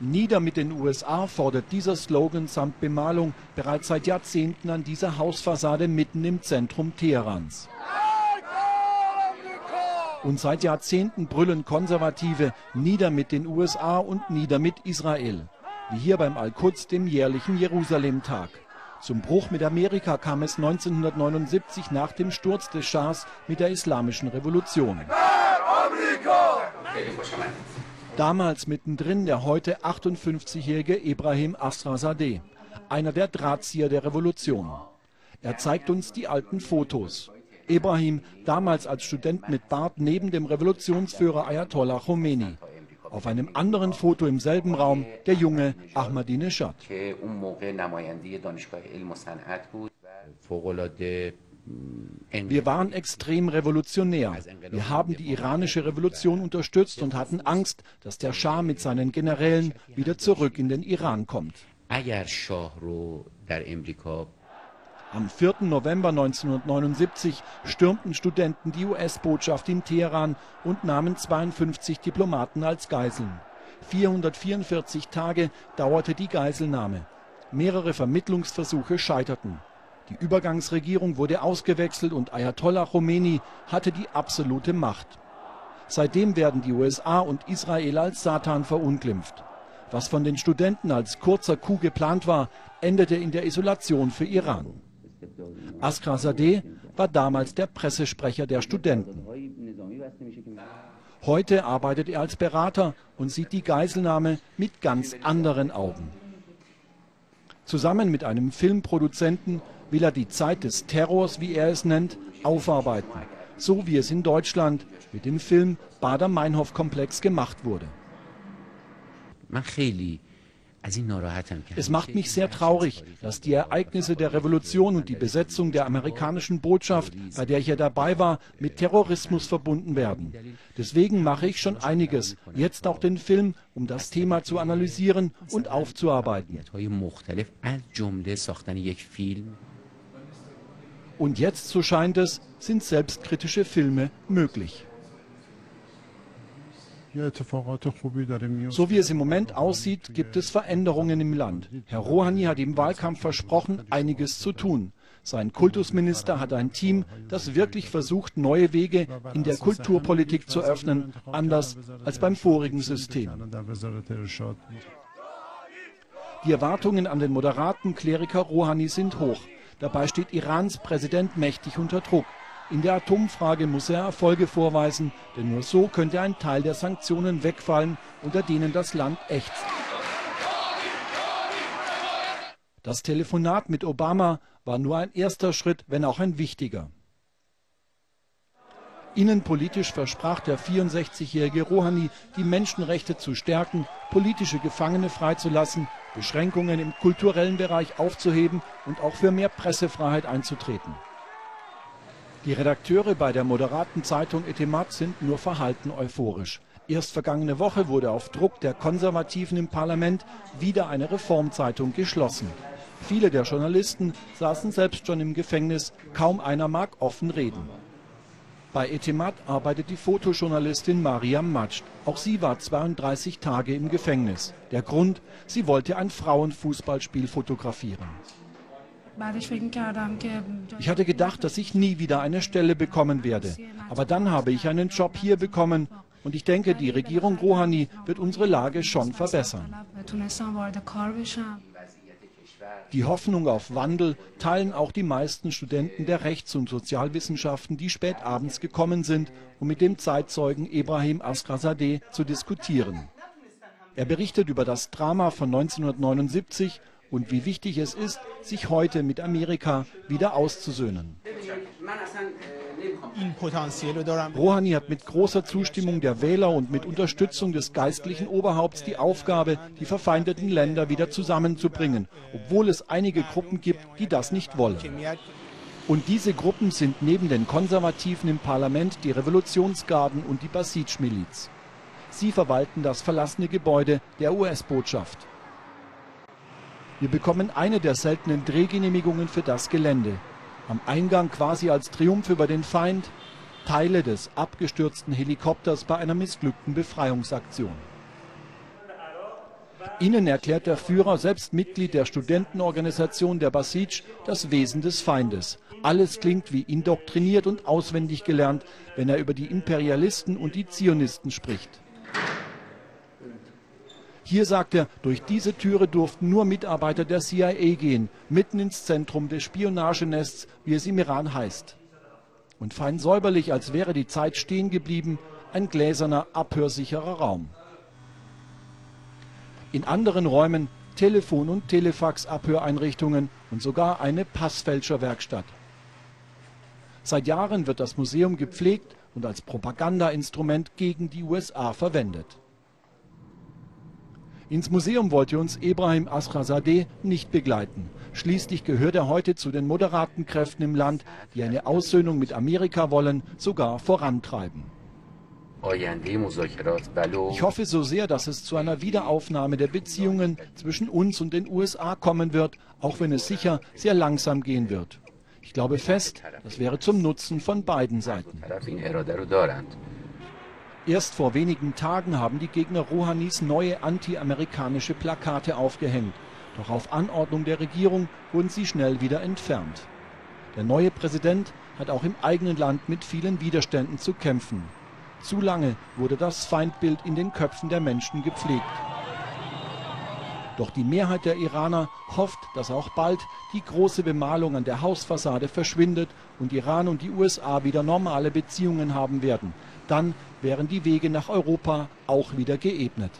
Nieder mit den USA fordert dieser Slogan samt Bemalung bereits seit Jahrzehnten an dieser Hausfassade mitten im Zentrum Teherans. Und seit Jahrzehnten brüllen Konservative Nieder mit den USA und Nieder mit Israel. Wie hier beim Al-Quds, dem jährlichen Jerusalem-Tag. Zum Bruch mit Amerika kam es 1979 nach dem Sturz des Schahs mit der Islamischen Revolution. Damals mittendrin der heute 58-jährige Ibrahim Asrazadeh, einer der Drahtzieher der Revolution. Er zeigt uns die alten Fotos. Ibrahim, damals als Student mit Bart neben dem Revolutionsführer Ayatollah Khomeini. Auf einem anderen Foto im selben Raum der junge Ahmadinejad. Wir waren extrem revolutionär. Wir haben die iranische Revolution unterstützt und hatten Angst, dass der Schah mit seinen Generälen wieder zurück in den Iran kommt. Am 4. November 1979 stürmten Studenten die US-Botschaft in Teheran und nahmen 52 Diplomaten als Geiseln. 444 Tage dauerte die Geiselnahme. Mehrere Vermittlungsversuche scheiterten. Die Übergangsregierung wurde ausgewechselt und Ayatollah Khomeini hatte die absolute Macht. Seitdem werden die USA und Israel als Satan verunglimpft. Was von den Studenten als kurzer Coup geplant war, endete in der Isolation für Iran. Askar war damals der Pressesprecher der Studenten. Heute arbeitet er als Berater und sieht die Geiselnahme mit ganz anderen Augen. Zusammen mit einem Filmproduzenten will er die Zeit des Terrors, wie er es nennt, aufarbeiten, so wie es in Deutschland mit dem Film Bader-Meinhof-Komplex gemacht wurde. Es macht mich sehr traurig, dass die Ereignisse der Revolution und die Besetzung der amerikanischen Botschaft, bei der ich ja dabei war, mit Terrorismus verbunden werden. Deswegen mache ich schon einiges, jetzt auch den Film, um das Thema zu analysieren und aufzuarbeiten. Und jetzt, so scheint es, sind selbstkritische Filme möglich. So wie es im Moment aussieht, gibt es Veränderungen im Land. Herr Rouhani hat im Wahlkampf versprochen, einiges zu tun. Sein Kultusminister hat ein Team, das wirklich versucht, neue Wege in der Kulturpolitik zu öffnen, anders als beim vorigen System. Die Erwartungen an den moderaten Kleriker Rouhani sind hoch. Dabei steht Irans Präsident mächtig unter Druck. In der Atomfrage muss er Erfolge vorweisen, denn nur so könnte ein Teil der Sanktionen wegfallen, unter denen das Land ächzt. Das Telefonat mit Obama war nur ein erster Schritt, wenn auch ein wichtiger. Innenpolitisch versprach der 64-jährige Rouhani, die Menschenrechte zu stärken, politische Gefangene freizulassen, Beschränkungen im kulturellen Bereich aufzuheben und auch für mehr Pressefreiheit einzutreten. Die Redakteure bei der moderaten Zeitung Etemat sind nur verhalten euphorisch. Erst vergangene Woche wurde auf Druck der Konservativen im Parlament wieder eine Reformzeitung geschlossen. Viele der Journalisten saßen selbst schon im Gefängnis, kaum einer mag offen reden. Bei Etemat arbeitet die Fotojournalistin Mariam Majd. Auch sie war 32 Tage im Gefängnis. Der Grund, sie wollte ein Frauenfußballspiel fotografieren. Ich hatte gedacht, dass ich nie wieder eine Stelle bekommen werde. Aber dann habe ich einen Job hier bekommen und ich denke, die Regierung Rouhani wird unsere Lage schon verbessern. Die Hoffnung auf Wandel teilen auch die meisten Studenten der Rechts- und Sozialwissenschaften, die spät abends gekommen sind, um mit dem Zeitzeugen Ibrahim Askrazadeh zu diskutieren. Er berichtet über das Drama von 1979 und wie wichtig es ist, sich heute mit Amerika wieder auszusöhnen. Rouhani hat mit großer Zustimmung der Wähler und mit Unterstützung des geistlichen Oberhaupts die Aufgabe, die verfeindeten Länder wieder zusammenzubringen, obwohl es einige Gruppen gibt, die das nicht wollen. Und diese Gruppen sind neben den Konservativen im Parlament die Revolutionsgarden und die Basij-Miliz. Sie verwalten das verlassene Gebäude der US-Botschaft. Wir bekommen eine der seltenen Drehgenehmigungen für das Gelände. Am Eingang quasi als Triumph über den Feind Teile des abgestürzten Helikopters bei einer missglückten Befreiungsaktion. Ihnen erklärt der Führer, selbst Mitglied der Studentenorganisation der Basij, das Wesen des Feindes. Alles klingt wie indoktriniert und auswendig gelernt, wenn er über die Imperialisten und die Zionisten spricht. Hier sagt er, durch diese Türe durften nur Mitarbeiter der CIA gehen, mitten ins Zentrum des Spionagenests, wie es im Iran heißt. Und fein säuberlich, als wäre die Zeit stehen geblieben, ein gläserner, abhörsicherer Raum. In anderen Räumen Telefon- und Telefax-Abhöreinrichtungen und sogar eine Passfälscherwerkstatt. Seit Jahren wird das Museum gepflegt und als Propagandainstrument gegen die USA verwendet. Ins Museum wollte uns Ebrahim Asrazadeh nicht begleiten. Schließlich gehört er heute zu den moderaten Kräften im Land, die eine Aussöhnung mit Amerika wollen, sogar vorantreiben. Ich hoffe so sehr, dass es zu einer Wiederaufnahme der Beziehungen zwischen uns und den USA kommen wird, auch wenn es sicher sehr langsam gehen wird. Ich glaube fest, das wäre zum Nutzen von beiden Seiten. Erst vor wenigen Tagen haben die Gegner Rouhanis neue anti-amerikanische Plakate aufgehängt. Doch auf Anordnung der Regierung wurden sie schnell wieder entfernt. Der neue Präsident hat auch im eigenen Land mit vielen Widerständen zu kämpfen. Zu lange wurde das Feindbild in den Köpfen der Menschen gepflegt. Doch die Mehrheit der Iraner hofft, dass auch bald die große Bemalung an der Hausfassade verschwindet und Iran und die USA wieder normale Beziehungen haben werden. Dann wären die Wege nach Europa auch wieder geebnet.